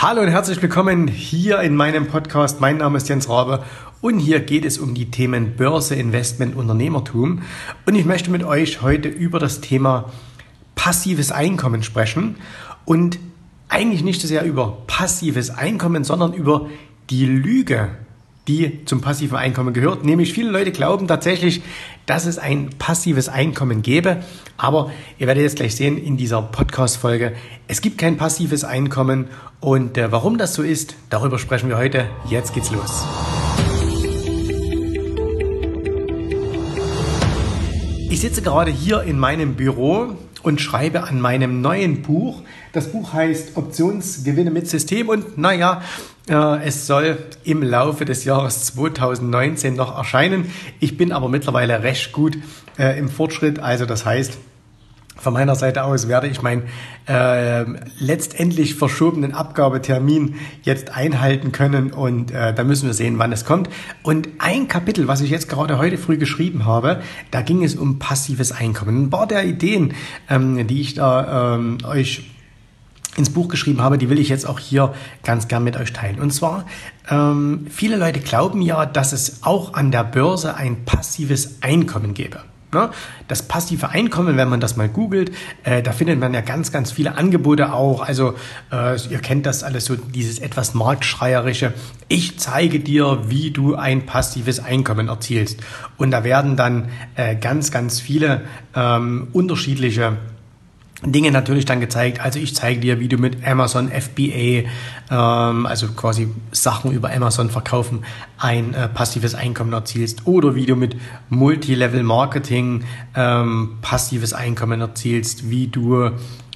Hallo und herzlich willkommen hier in meinem Podcast. Mein Name ist Jens Rabe und hier geht es um die Themen Börse, Investment, Unternehmertum. Und ich möchte mit euch heute über das Thema passives Einkommen sprechen und eigentlich nicht so sehr über passives Einkommen, sondern über die Lüge, die zum passiven Einkommen gehört. Nämlich viele Leute glauben tatsächlich, dass es ein passives Einkommen gäbe. Aber ihr werdet jetzt gleich sehen in dieser Podcast-Folge, es gibt kein passives Einkommen. Und äh, warum das so ist, darüber sprechen wir heute. Jetzt geht's los. Ich sitze gerade hier in meinem Büro und schreibe an meinem neuen Buch. Das Buch heißt Optionsgewinne mit System und naja, äh, es soll im Laufe des Jahres 2019 noch erscheinen. Ich bin aber mittlerweile recht gut äh, im Fortschritt. Also das heißt, von meiner Seite aus werde ich meinen äh, letztendlich verschobenen Abgabetermin jetzt einhalten können und äh, da müssen wir sehen, wann es kommt. Und ein Kapitel, was ich jetzt gerade heute früh geschrieben habe, da ging es um passives Einkommen. Ein paar der Ideen, ähm, die ich da ähm, euch ins Buch geschrieben habe, die will ich jetzt auch hier ganz gern mit euch teilen. Und zwar, ähm, viele Leute glauben ja, dass es auch an der Börse ein passives Einkommen gäbe. Ne? Das passive Einkommen, wenn man das mal googelt, äh, da findet man ja ganz, ganz viele Angebote auch. Also äh, ihr kennt das alles so, dieses etwas marktschreierische. Ich zeige dir, wie du ein passives Einkommen erzielst. Und da werden dann äh, ganz, ganz viele ähm, unterschiedliche Dinge natürlich dann gezeigt. Also ich zeige dir, wie du mit Amazon FBA, ähm, also quasi Sachen über Amazon verkaufen, ein äh, passives Einkommen erzielst. Oder wie du mit Multilevel Marketing ähm, passives Einkommen erzielst, wie du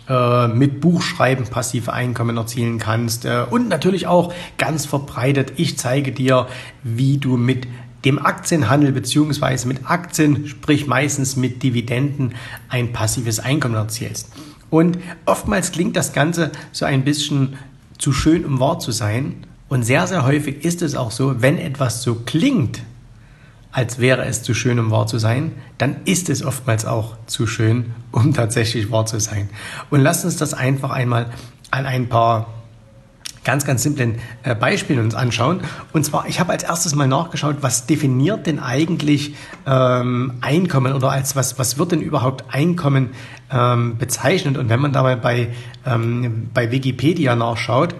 äh, mit Buchschreiben passive Einkommen erzielen kannst. Äh, und natürlich auch ganz verbreitet, ich zeige dir, wie du mit dem Aktienhandel beziehungsweise mit Aktien, sprich meistens mit Dividenden, ein passives Einkommen erzielst. Und oftmals klingt das Ganze so ein bisschen zu schön, um wahr zu sein. Und sehr, sehr häufig ist es auch so, wenn etwas so klingt, als wäre es zu schön, um wahr zu sein, dann ist es oftmals auch zu schön, um tatsächlich wahr zu sein. Und lasst uns das einfach einmal an ein paar ganz, ganz simplen äh, Beispielen uns anschauen. Und zwar, ich habe als erstes mal nachgeschaut, was definiert denn eigentlich ähm, Einkommen oder als was, was wird denn überhaupt Einkommen ähm, bezeichnet? Und wenn man da mal bei, ähm, bei Wikipedia nachschaut,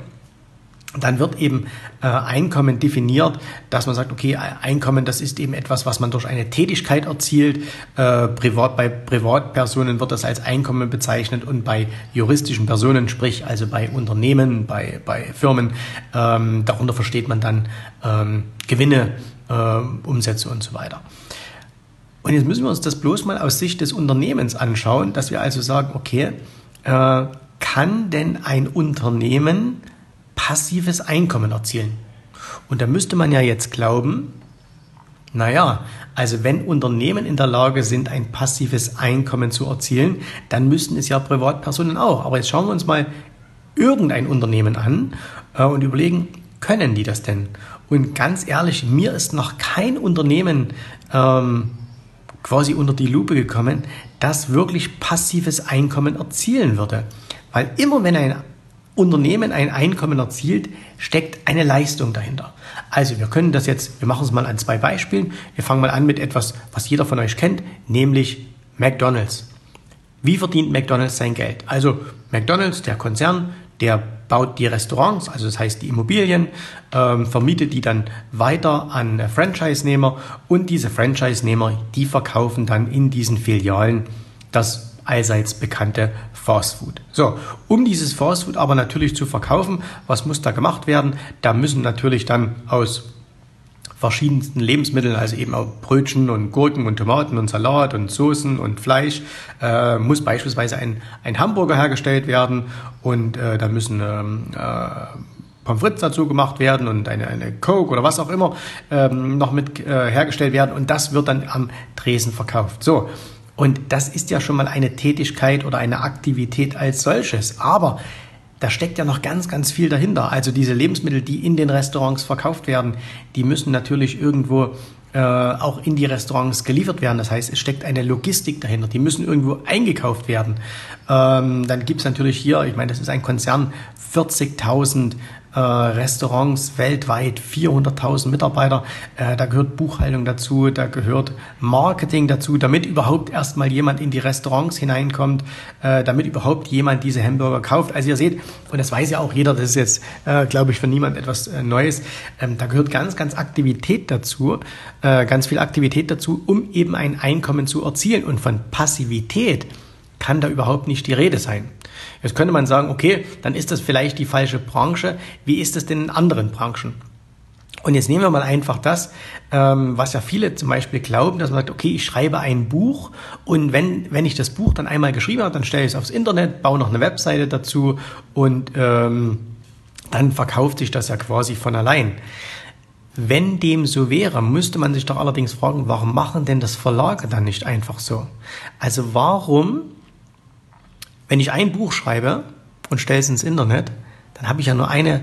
dann wird eben äh, Einkommen definiert, dass man sagt, okay, Einkommen, das ist eben etwas, was man durch eine Tätigkeit erzielt. Äh, privat, bei Privatpersonen wird das als Einkommen bezeichnet und bei juristischen Personen, sprich also bei Unternehmen, bei, bei Firmen, ähm, darunter versteht man dann ähm, Gewinne, äh, Umsätze und so weiter. Und jetzt müssen wir uns das bloß mal aus Sicht des Unternehmens anschauen, dass wir also sagen, okay, äh, kann denn ein Unternehmen passives Einkommen erzielen. Und da müsste man ja jetzt glauben, naja, also wenn Unternehmen in der Lage sind, ein passives Einkommen zu erzielen, dann müssten es ja Privatpersonen auch. Aber jetzt schauen wir uns mal irgendein Unternehmen an äh, und überlegen, können die das denn? Und ganz ehrlich, mir ist noch kein Unternehmen ähm, quasi unter die Lupe gekommen, das wirklich passives Einkommen erzielen würde. Weil immer wenn ein Unternehmen ein Einkommen erzielt, steckt eine Leistung dahinter. Also wir können das jetzt, wir machen es mal an zwei Beispielen. Wir fangen mal an mit etwas, was jeder von euch kennt, nämlich McDonald's. Wie verdient McDonald's sein Geld? Also McDonald's, der Konzern, der baut die Restaurants, also das heißt die Immobilien, ähm, vermietet die dann weiter an Franchise-Nehmer und diese Franchise-Nehmer, die verkaufen dann in diesen Filialen das allseits bekannte Fast Food. So, um dieses Fast Food aber natürlich zu verkaufen, was muss da gemacht werden? Da müssen natürlich dann aus verschiedensten Lebensmitteln, also eben auch Brötchen und Gurken und Tomaten und Salat und Soßen und Fleisch, äh, muss beispielsweise ein, ein Hamburger hergestellt werden und äh, da müssen ähm, äh, Pommes frites dazu gemacht werden und eine, eine Coke oder was auch immer ähm, noch mit äh, hergestellt werden und das wird dann am Tresen verkauft. So, und das ist ja schon mal eine Tätigkeit oder eine Aktivität als solches. Aber da steckt ja noch ganz, ganz viel dahinter. Also diese Lebensmittel, die in den Restaurants verkauft werden, die müssen natürlich irgendwo äh, auch in die Restaurants geliefert werden. Das heißt, es steckt eine Logistik dahinter. Die müssen irgendwo eingekauft werden. Ähm, dann gibt es natürlich hier, ich meine, das ist ein Konzern, 40.000 äh, Restaurants weltweit, 400.000 Mitarbeiter. Äh, da gehört Buchhaltung dazu, da gehört Marketing dazu, damit überhaupt erstmal jemand in die Restaurants hineinkommt, äh, damit überhaupt jemand diese Hamburger kauft. Also ihr seht, und das weiß ja auch jeder, das ist jetzt, glaube ich, für niemand etwas Neues. Ähm, da gehört ganz, ganz Aktivität dazu, ganz viel Aktivität dazu, um eben ein Einkommen zu erzielen. Und von Passivität kann da überhaupt nicht die Rede sein. Jetzt könnte man sagen, okay, dann ist das vielleicht die falsche Branche. Wie ist es denn in anderen Branchen? Und jetzt nehmen wir mal einfach das, ähm, was ja viele zum Beispiel glauben, dass man sagt, okay, ich schreibe ein Buch und wenn, wenn ich das Buch dann einmal geschrieben habe, dann stelle ich es aufs Internet, baue noch eine Webseite dazu und ähm, dann verkauft sich das ja quasi von allein. Wenn dem so wäre, müsste man sich doch allerdings fragen, warum machen denn das Verlage dann nicht einfach so? Also warum wenn ich ein Buch schreibe und stelle es ins Internet, dann habe ich ja nur eine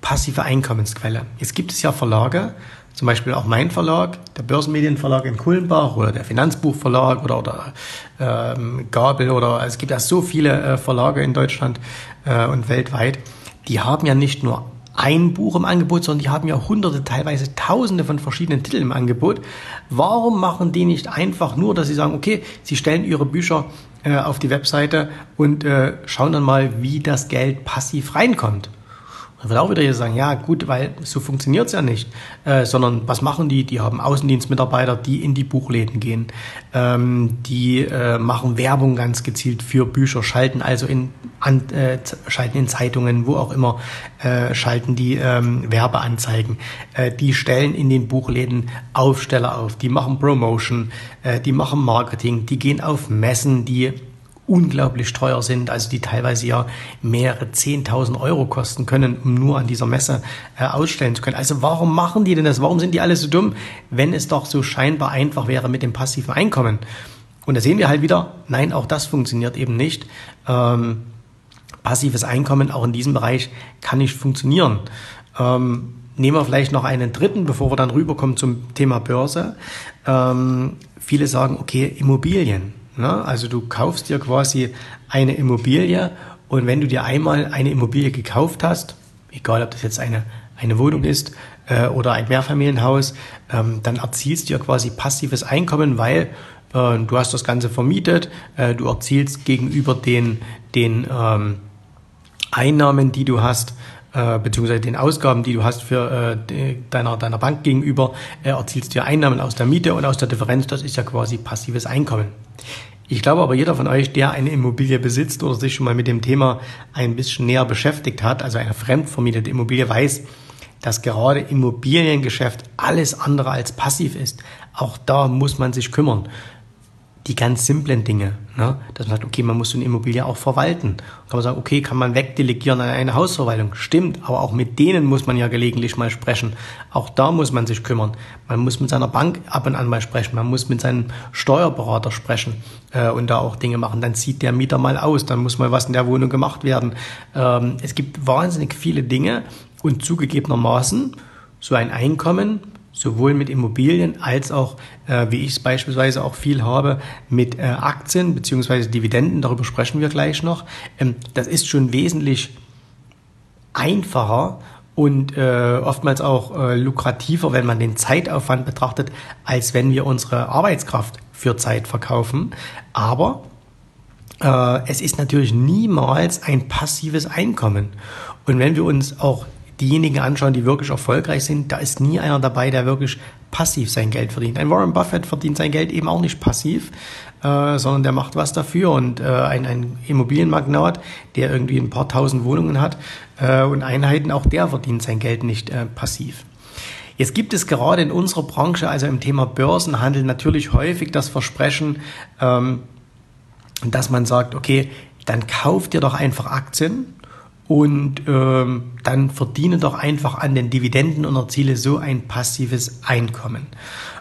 passive Einkommensquelle. Jetzt gibt es ja Verlage, zum Beispiel auch mein Verlag, der Börsenmedienverlag in Kulmbach oder der Finanzbuchverlag oder, oder ähm, Gabel oder also es gibt ja so viele äh, Verlage in Deutschland äh, und weltweit, die haben ja nicht nur ein Buch im Angebot, sondern die haben ja hunderte, teilweise tausende von verschiedenen Titeln im Angebot. Warum machen die nicht einfach nur, dass sie sagen, okay, sie stellen ihre Bücher auf die Webseite und äh, schauen dann mal, wie das Geld passiv reinkommt. Dann wird auch wieder hier sagen, ja gut, weil so funktioniert es ja nicht, äh, sondern was machen die? Die haben Außendienstmitarbeiter, die in die Buchläden gehen, ähm, die äh, machen Werbung ganz gezielt für Bücher, schalten also in, an, äh, schalten in Zeitungen, wo auch immer, äh, schalten die ähm, Werbeanzeigen, äh, die stellen in den Buchläden Aufsteller auf, die machen Promotion, äh, die machen Marketing, die gehen auf Messen, die unglaublich teuer sind, also die teilweise ja mehrere 10.000 Euro kosten können, um nur an dieser Messe äh, ausstellen zu können. Also warum machen die denn das? Warum sind die alle so dumm, wenn es doch so scheinbar einfach wäre mit dem passiven Einkommen? Und da sehen wir halt wieder, nein, auch das funktioniert eben nicht. Ähm, passives Einkommen auch in diesem Bereich kann nicht funktionieren. Ähm, nehmen wir vielleicht noch einen dritten, bevor wir dann rüberkommen zum Thema Börse. Ähm, viele sagen, okay, Immobilien. Ne? Also du kaufst dir quasi eine Immobilie und wenn du dir einmal eine Immobilie gekauft hast, egal ob das jetzt eine, eine Wohnung ist äh, oder ein Mehrfamilienhaus, ähm, dann erzielst du ja quasi passives Einkommen, weil äh, du hast das Ganze vermietet, äh, du erzielst gegenüber den, den ähm, Einnahmen, die du hast, äh, beziehungsweise den Ausgaben, die du hast für äh, deiner, deiner Bank gegenüber, äh, erzielst du ja Einnahmen aus der Miete und aus der Differenz, das ist ja quasi passives Einkommen. Ich glaube aber, jeder von euch, der eine Immobilie besitzt oder sich schon mal mit dem Thema ein bisschen näher beschäftigt hat, also eine fremdvermietete Immobilie, weiß, dass gerade Immobiliengeschäft alles andere als passiv ist. Auch da muss man sich kümmern die ganz simplen Dinge. Ne? Dass man sagt, okay, man muss so eine Immobilie auch verwalten. Kann man sagen, okay, kann man wegdelegieren an eine Hausverwaltung. Stimmt, aber auch mit denen muss man ja gelegentlich mal sprechen. Auch da muss man sich kümmern. Man muss mit seiner Bank ab und an mal sprechen. Man muss mit seinem Steuerberater sprechen äh, und da auch Dinge machen. Dann zieht der Mieter mal aus. Dann muss mal was in der Wohnung gemacht werden. Ähm, es gibt wahnsinnig viele Dinge und zugegebenermaßen so ein Einkommen sowohl mit Immobilien als auch, äh, wie ich es beispielsweise auch viel habe, mit äh, Aktien beziehungsweise Dividenden, darüber sprechen wir gleich noch. Ähm, das ist schon wesentlich einfacher und äh, oftmals auch äh, lukrativer, wenn man den Zeitaufwand betrachtet, als wenn wir unsere Arbeitskraft für Zeit verkaufen. Aber äh, es ist natürlich niemals ein passives Einkommen. Und wenn wir uns auch diejenigen anschauen, die wirklich erfolgreich sind, da ist nie einer dabei, der wirklich passiv sein Geld verdient. Ein Warren Buffett verdient sein Geld eben auch nicht passiv, äh, sondern der macht was dafür. Und äh, ein, ein Immobilienmagnat, der irgendwie ein paar tausend Wohnungen hat äh, und Einheiten, auch der verdient sein Geld nicht äh, passiv. Jetzt gibt es gerade in unserer Branche, also im Thema Börsenhandel, natürlich häufig das Versprechen, ähm, dass man sagt, okay, dann kauft ihr doch einfach Aktien und ähm, dann verdiene doch einfach an den Dividenden und erziele so ein passives Einkommen.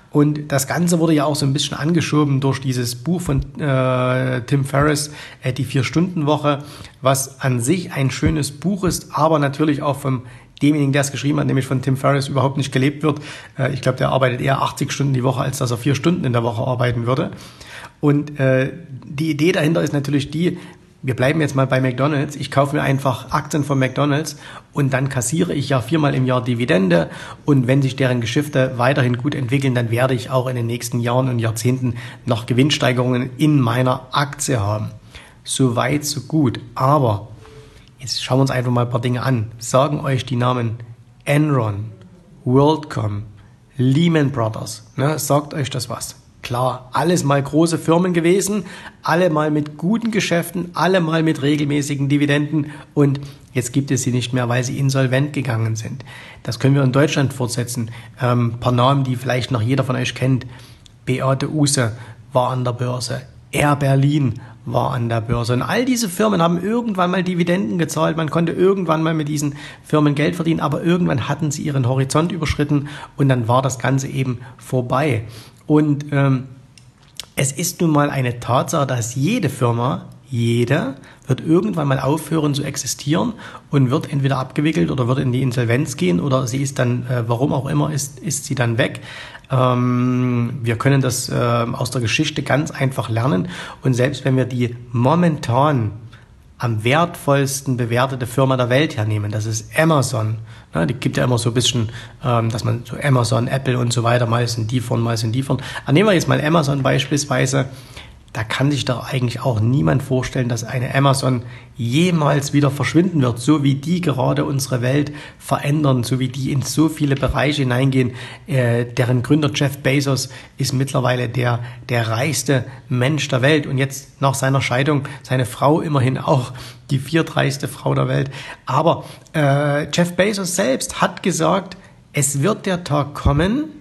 Und das Ganze wurde ja auch so ein bisschen angeschoben durch dieses Buch von äh, Tim Ferriss, äh, die Vier-Stunden-Woche, was an sich ein schönes Buch ist, aber natürlich auch vom demjenigen, der es geschrieben hat, nämlich von Tim Ferriss, überhaupt nicht gelebt wird. Äh, ich glaube, der arbeitet eher 80 Stunden die Woche, als dass er vier Stunden in der Woche arbeiten würde. Und äh, die Idee dahinter ist natürlich die, wir bleiben jetzt mal bei McDonald's. Ich kaufe mir einfach Aktien von McDonald's und dann kassiere ich ja viermal im Jahr Dividende. Und wenn sich deren Geschäfte weiterhin gut entwickeln, dann werde ich auch in den nächsten Jahren und Jahrzehnten noch Gewinnsteigerungen in meiner Aktie haben. So weit, so gut. Aber jetzt schauen wir uns einfach mal ein paar Dinge an. Sagen euch die Namen Enron, WorldCom, Lehman Brothers. Ne, sagt euch das was? Klar, alles mal große Firmen gewesen, alle mal mit guten Geschäften, alle mal mit regelmäßigen Dividenden und jetzt gibt es sie nicht mehr, weil sie insolvent gegangen sind. Das können wir in Deutschland fortsetzen. Ähm, paar Namen, die vielleicht noch jeder von euch kennt. Beate Use war an der Börse. Air Berlin war an der Börse. Und all diese Firmen haben irgendwann mal Dividenden gezahlt. Man konnte irgendwann mal mit diesen Firmen Geld verdienen, aber irgendwann hatten sie ihren Horizont überschritten und dann war das Ganze eben vorbei. Und ähm, es ist nun mal eine Tatsache, dass jede Firma, jede, wird irgendwann mal aufhören zu existieren und wird entweder abgewickelt oder wird in die Insolvenz gehen oder sie ist dann, äh, warum auch immer, ist, ist sie dann weg. Ähm, wir können das äh, aus der Geschichte ganz einfach lernen und selbst wenn wir die momentan am wertvollsten bewertete Firma der Welt hernehmen, das ist Amazon, Ne, die gibt ja immer so ein bisschen, ähm, dass man so Amazon, Apple und so weiter, mal sind die von, mal sind die von. Aber nehmen wir jetzt mal Amazon beispielsweise da kann sich doch eigentlich auch niemand vorstellen, dass eine Amazon jemals wieder verschwinden wird, so wie die gerade unsere Welt verändern, so wie die in so viele Bereiche hineingehen. Äh, deren Gründer Jeff Bezos ist mittlerweile der, der reichste Mensch der Welt und jetzt nach seiner Scheidung seine Frau immerhin auch die viertreichste Frau der Welt. Aber äh, Jeff Bezos selbst hat gesagt, es wird der Tag kommen,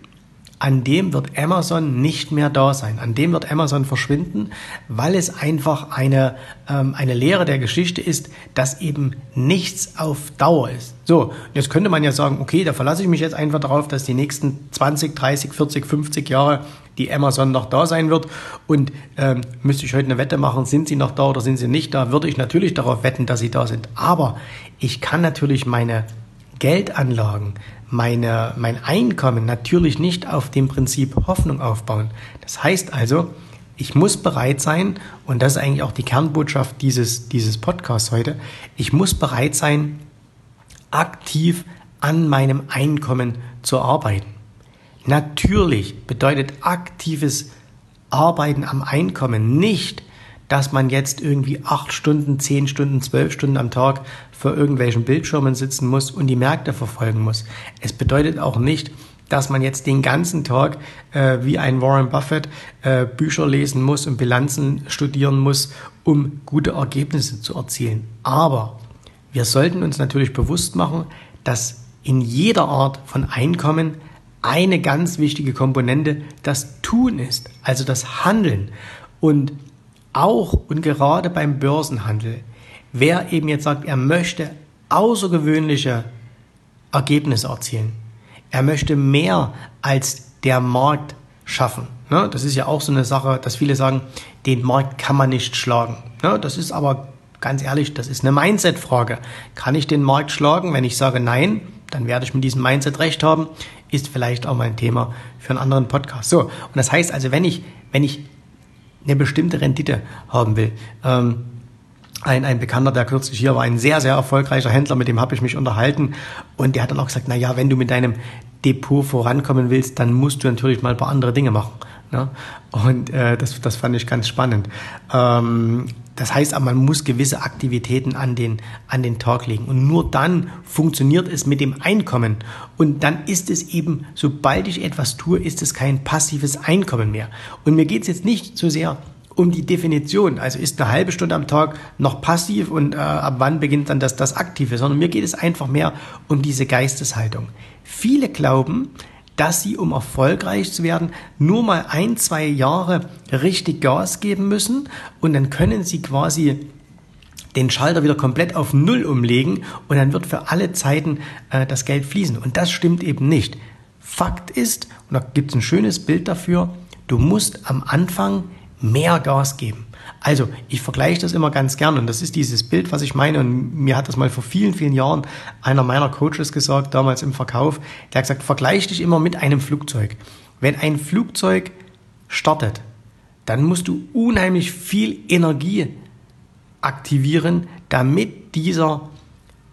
an dem wird Amazon nicht mehr da sein. An dem wird Amazon verschwinden, weil es einfach eine, ähm, eine Lehre der Geschichte ist, dass eben nichts auf Dauer ist. So, jetzt könnte man ja sagen, okay, da verlasse ich mich jetzt einfach darauf, dass die nächsten 20, 30, 40, 50 Jahre die Amazon noch da sein wird. Und ähm, müsste ich heute eine Wette machen, sind sie noch da oder sind sie nicht da, würde ich natürlich darauf wetten, dass sie da sind. Aber ich kann natürlich meine Geldanlagen, meine, mein Einkommen natürlich nicht auf dem Prinzip Hoffnung aufbauen. Das heißt also, ich muss bereit sein, und das ist eigentlich auch die Kernbotschaft dieses, dieses Podcasts heute, ich muss bereit sein, aktiv an meinem Einkommen zu arbeiten. Natürlich bedeutet aktives Arbeiten am Einkommen nicht, dass man jetzt irgendwie acht Stunden, zehn Stunden, zwölf Stunden am Tag vor irgendwelchen Bildschirmen sitzen muss und die Märkte verfolgen muss. Es bedeutet auch nicht, dass man jetzt den ganzen Tag äh, wie ein Warren Buffett äh, Bücher lesen muss und Bilanzen studieren muss, um gute Ergebnisse zu erzielen. Aber wir sollten uns natürlich bewusst machen, dass in jeder Art von Einkommen eine ganz wichtige Komponente das Tun ist, also das Handeln. Und auch und gerade beim Börsenhandel, wer eben jetzt sagt, er möchte außergewöhnliche Ergebnisse erzielen, er möchte mehr als der Markt schaffen. Ne? Das ist ja auch so eine Sache, dass viele sagen, den Markt kann man nicht schlagen. Ne? Das ist aber ganz ehrlich, das ist eine Mindset-Frage. Kann ich den Markt schlagen? Wenn ich sage nein, dann werde ich mit diesem Mindset recht haben. Ist vielleicht auch mal ein Thema für einen anderen Podcast. So, und das heißt also, wenn ich, wenn ich eine bestimmte Rendite haben will. Ähm, ein, ein Bekannter, der kürzlich hier war, ein sehr, sehr erfolgreicher Händler, mit dem habe ich mich unterhalten und der hat dann auch gesagt, na ja, wenn du mit deinem Depot vorankommen willst, dann musst du natürlich mal ein paar andere Dinge machen. Ne? Und äh, das, das fand ich ganz spannend. Ähm, das heißt man muss gewisse Aktivitäten an den, an den Tag legen. Und nur dann funktioniert es mit dem Einkommen. Und dann ist es eben, sobald ich etwas tue, ist es kein passives Einkommen mehr. Und mir geht es jetzt nicht so sehr um die Definition. Also ist eine halbe Stunde am Tag noch passiv und äh, ab wann beginnt dann das, das Aktive, sondern mir geht es einfach mehr um diese Geisteshaltung. Viele glauben, dass sie, um erfolgreich zu werden, nur mal ein, zwei Jahre richtig Gas geben müssen und dann können sie quasi den Schalter wieder komplett auf Null umlegen und dann wird für alle Zeiten äh, das Geld fließen. Und das stimmt eben nicht. Fakt ist, und da gibt es ein schönes Bild dafür, du musst am Anfang mehr Gas geben. Also, ich vergleiche das immer ganz gern und das ist dieses Bild, was ich meine. Und mir hat das mal vor vielen, vielen Jahren einer meiner Coaches gesagt, damals im Verkauf. Der hat gesagt, vergleich dich immer mit einem Flugzeug. Wenn ein Flugzeug startet, dann musst du unheimlich viel Energie aktivieren, damit dieser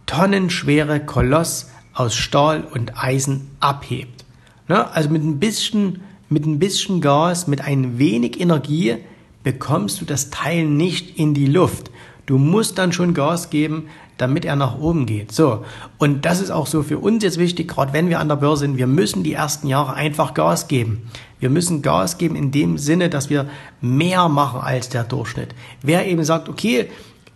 tonnenschwere Koloss aus Stahl und Eisen abhebt. Ne? Also mit ein bisschen, mit ein bisschen Gas, mit ein wenig Energie bekommst du das Teil nicht in die Luft. Du musst dann schon Gas geben, damit er nach oben geht. So. Und das ist auch so für uns jetzt wichtig, gerade wenn wir an der Börse sind. Wir müssen die ersten Jahre einfach Gas geben. Wir müssen Gas geben in dem Sinne, dass wir mehr machen als der Durchschnitt. Wer eben sagt, okay,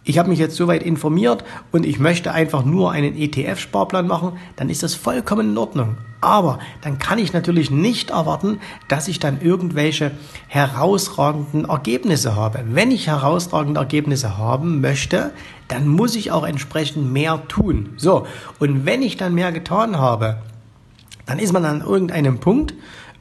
ich habe mich jetzt soweit informiert und ich möchte einfach nur einen ETF-Sparplan machen, dann ist das vollkommen in Ordnung. Aber dann kann ich natürlich nicht erwarten, dass ich dann irgendwelche herausragenden Ergebnisse habe. Wenn ich herausragende Ergebnisse haben möchte, dann muss ich auch entsprechend mehr tun. So, und wenn ich dann mehr getan habe, dann ist man an irgendeinem Punkt,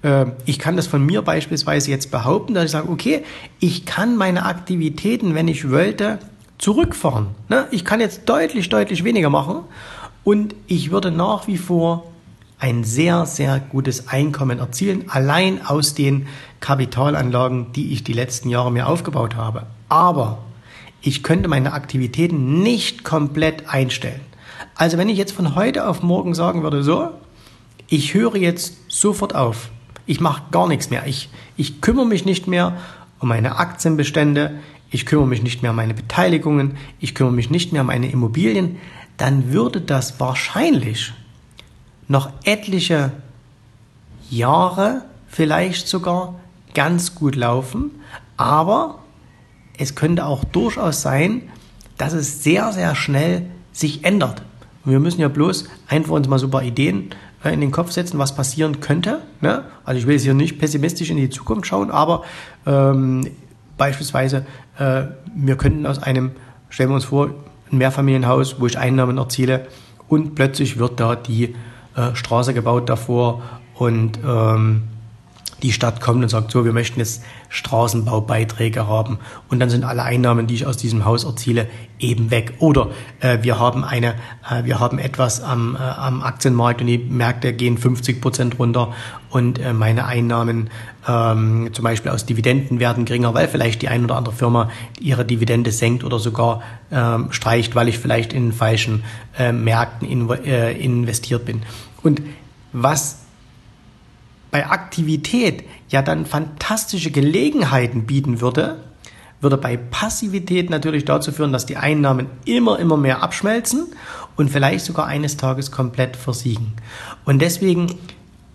äh, ich kann das von mir beispielsweise jetzt behaupten, dass ich sage, okay, ich kann meine Aktivitäten, wenn ich wollte, zurückfahren. Ne? Ich kann jetzt deutlich, deutlich weniger machen und ich würde nach wie vor ein sehr, sehr gutes Einkommen erzielen, allein aus den Kapitalanlagen, die ich die letzten Jahre mir aufgebaut habe. Aber ich könnte meine Aktivitäten nicht komplett einstellen. Also wenn ich jetzt von heute auf morgen sagen würde, so, ich höre jetzt sofort auf, ich mache gar nichts mehr, ich, ich kümmere mich nicht mehr um meine Aktienbestände, ich kümmere mich nicht mehr um meine Beteiligungen, ich kümmere mich nicht mehr um meine Immobilien, dann würde das wahrscheinlich noch etliche Jahre, vielleicht sogar ganz gut laufen, aber es könnte auch durchaus sein, dass es sehr, sehr schnell sich ändert. Und wir müssen ja bloß einfach uns mal so ein paar Ideen äh, in den Kopf setzen, was passieren könnte. Ne? Also ich will jetzt hier nicht pessimistisch in die Zukunft schauen, aber ähm, Beispielsweise, äh, wir könnten aus einem, stellen wir uns vor, ein Mehrfamilienhaus, wo ich Einnahmen erziele und plötzlich wird da die äh, Straße gebaut davor und ähm, die Stadt kommt und sagt, so, wir möchten jetzt Straßenbaubeiträge haben und dann sind alle Einnahmen, die ich aus diesem Haus erziele, eben weg. Oder äh, wir haben eine, äh, wir haben etwas am, äh, am Aktienmarkt und die Märkte gehen 50 Prozent runter und äh, meine Einnahmen ähm, zum Beispiel aus Dividenden werden geringer, weil vielleicht die ein oder andere Firma ihre Dividende senkt oder sogar ähm, streicht, weil ich vielleicht in falschen äh, Märkten in, äh, investiert bin. Und was bei Aktivität ja dann fantastische Gelegenheiten bieten würde, würde bei Passivität natürlich dazu führen, dass die Einnahmen immer, immer mehr abschmelzen und vielleicht sogar eines Tages komplett versiegen. Und deswegen,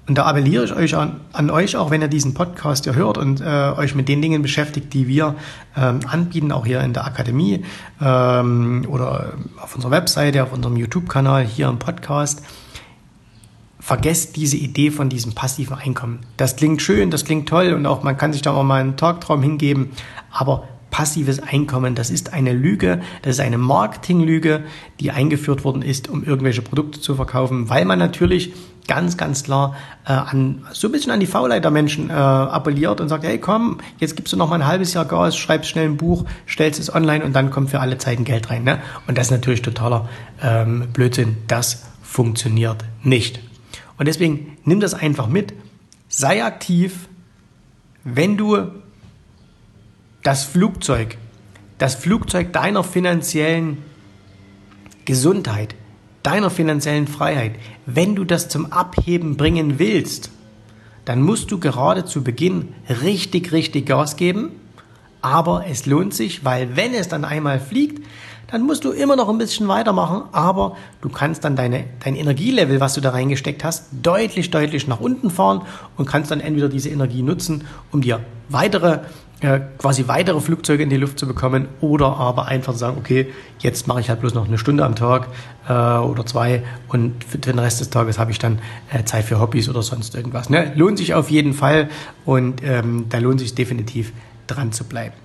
und da appelliere ich euch an, an euch, auch wenn ihr diesen Podcast hier hört und äh, euch mit den Dingen beschäftigt, die wir ähm, anbieten, auch hier in der Akademie ähm, oder auf unserer Webseite, auf unserem YouTube-Kanal, hier im Podcast, vergesst diese Idee von diesem passiven Einkommen. Das klingt schön, das klingt toll und auch man kann sich da auch mal einen Tagtraum hingeben, aber passives Einkommen, das ist eine Lüge, das ist eine Marketinglüge, die eingeführt worden ist, um irgendwelche Produkte zu verkaufen, weil man natürlich ganz, ganz klar äh, an so ein bisschen an die Faulheit der Menschen äh, appelliert und sagt, hey komm, jetzt gibst du noch mal ein halbes Jahr Gas, schreibst schnell ein Buch, stellst es online und dann kommt für alle Zeiten Geld rein. Ne? Und das ist natürlich totaler ähm, Blödsinn. Das funktioniert nicht. Und deswegen nimm das einfach mit, sei aktiv, wenn du das Flugzeug, das Flugzeug deiner finanziellen Gesundheit, deiner finanziellen Freiheit, wenn du das zum Abheben bringen willst, dann musst du gerade zu Beginn richtig, richtig Gas geben. Aber es lohnt sich, weil wenn es dann einmal fliegt, dann musst du immer noch ein bisschen weitermachen, aber du kannst dann deine, dein Energielevel, was du da reingesteckt hast, deutlich, deutlich nach unten fahren und kannst dann entweder diese Energie nutzen, um dir weitere, äh, quasi weitere Flugzeuge in die Luft zu bekommen oder aber einfach sagen, okay, jetzt mache ich halt bloß noch eine Stunde am Tag äh, oder zwei und für den Rest des Tages habe ich dann äh, Zeit für Hobbys oder sonst irgendwas. Ne? Lohnt sich auf jeden Fall und ähm, da lohnt sich definitiv dran zu bleiben.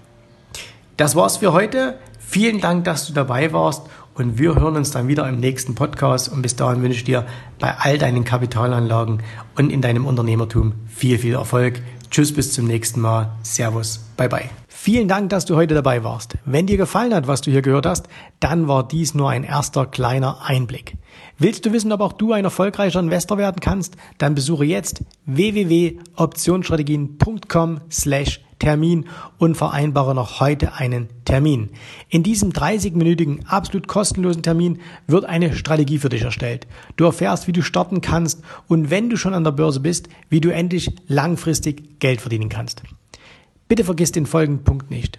Das war's für heute. Vielen Dank, dass du dabei warst und wir hören uns dann wieder im nächsten Podcast und bis dahin wünsche ich dir bei all deinen Kapitalanlagen und in deinem Unternehmertum viel, viel Erfolg. Tschüss, bis zum nächsten Mal. Servus, bye bye. Vielen Dank, dass du heute dabei warst. Wenn dir gefallen hat, was du hier gehört hast, dann war dies nur ein erster kleiner Einblick. Willst du wissen, ob auch du ein erfolgreicher Investor werden kannst? Dann besuche jetzt www.optionsstrategien.com slash Termin und vereinbare noch heute einen Termin. In diesem 30-minütigen, absolut kostenlosen Termin wird eine Strategie für dich erstellt. Du erfährst, wie du starten kannst und wenn du schon an der Börse bist, wie du endlich langfristig Geld verdienen kannst. Bitte vergiss den folgenden Punkt nicht.